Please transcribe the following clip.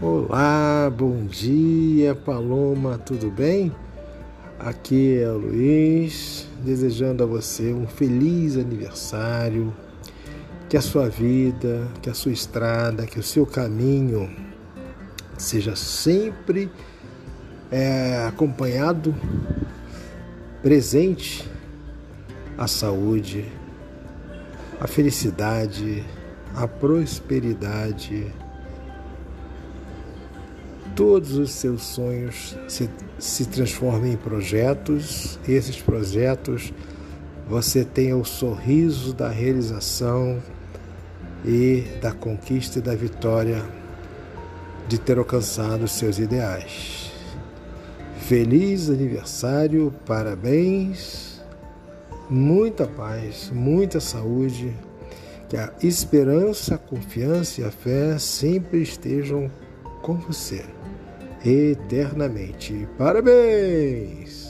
Olá, bom dia, Paloma, tudo bem? Aqui é o Luiz, desejando a você um feliz aniversário, que a sua vida, que a sua estrada, que o seu caminho seja sempre é, acompanhado, presente a saúde, a felicidade, a prosperidade todos os seus sonhos se, se transformem em projetos, esses projetos você tenha o sorriso da realização e da conquista e da vitória de ter alcançado os seus ideais. Feliz aniversário, parabéns, muita paz, muita saúde, que a esperança, a confiança e a fé sempre estejam com você eternamente. Parabéns!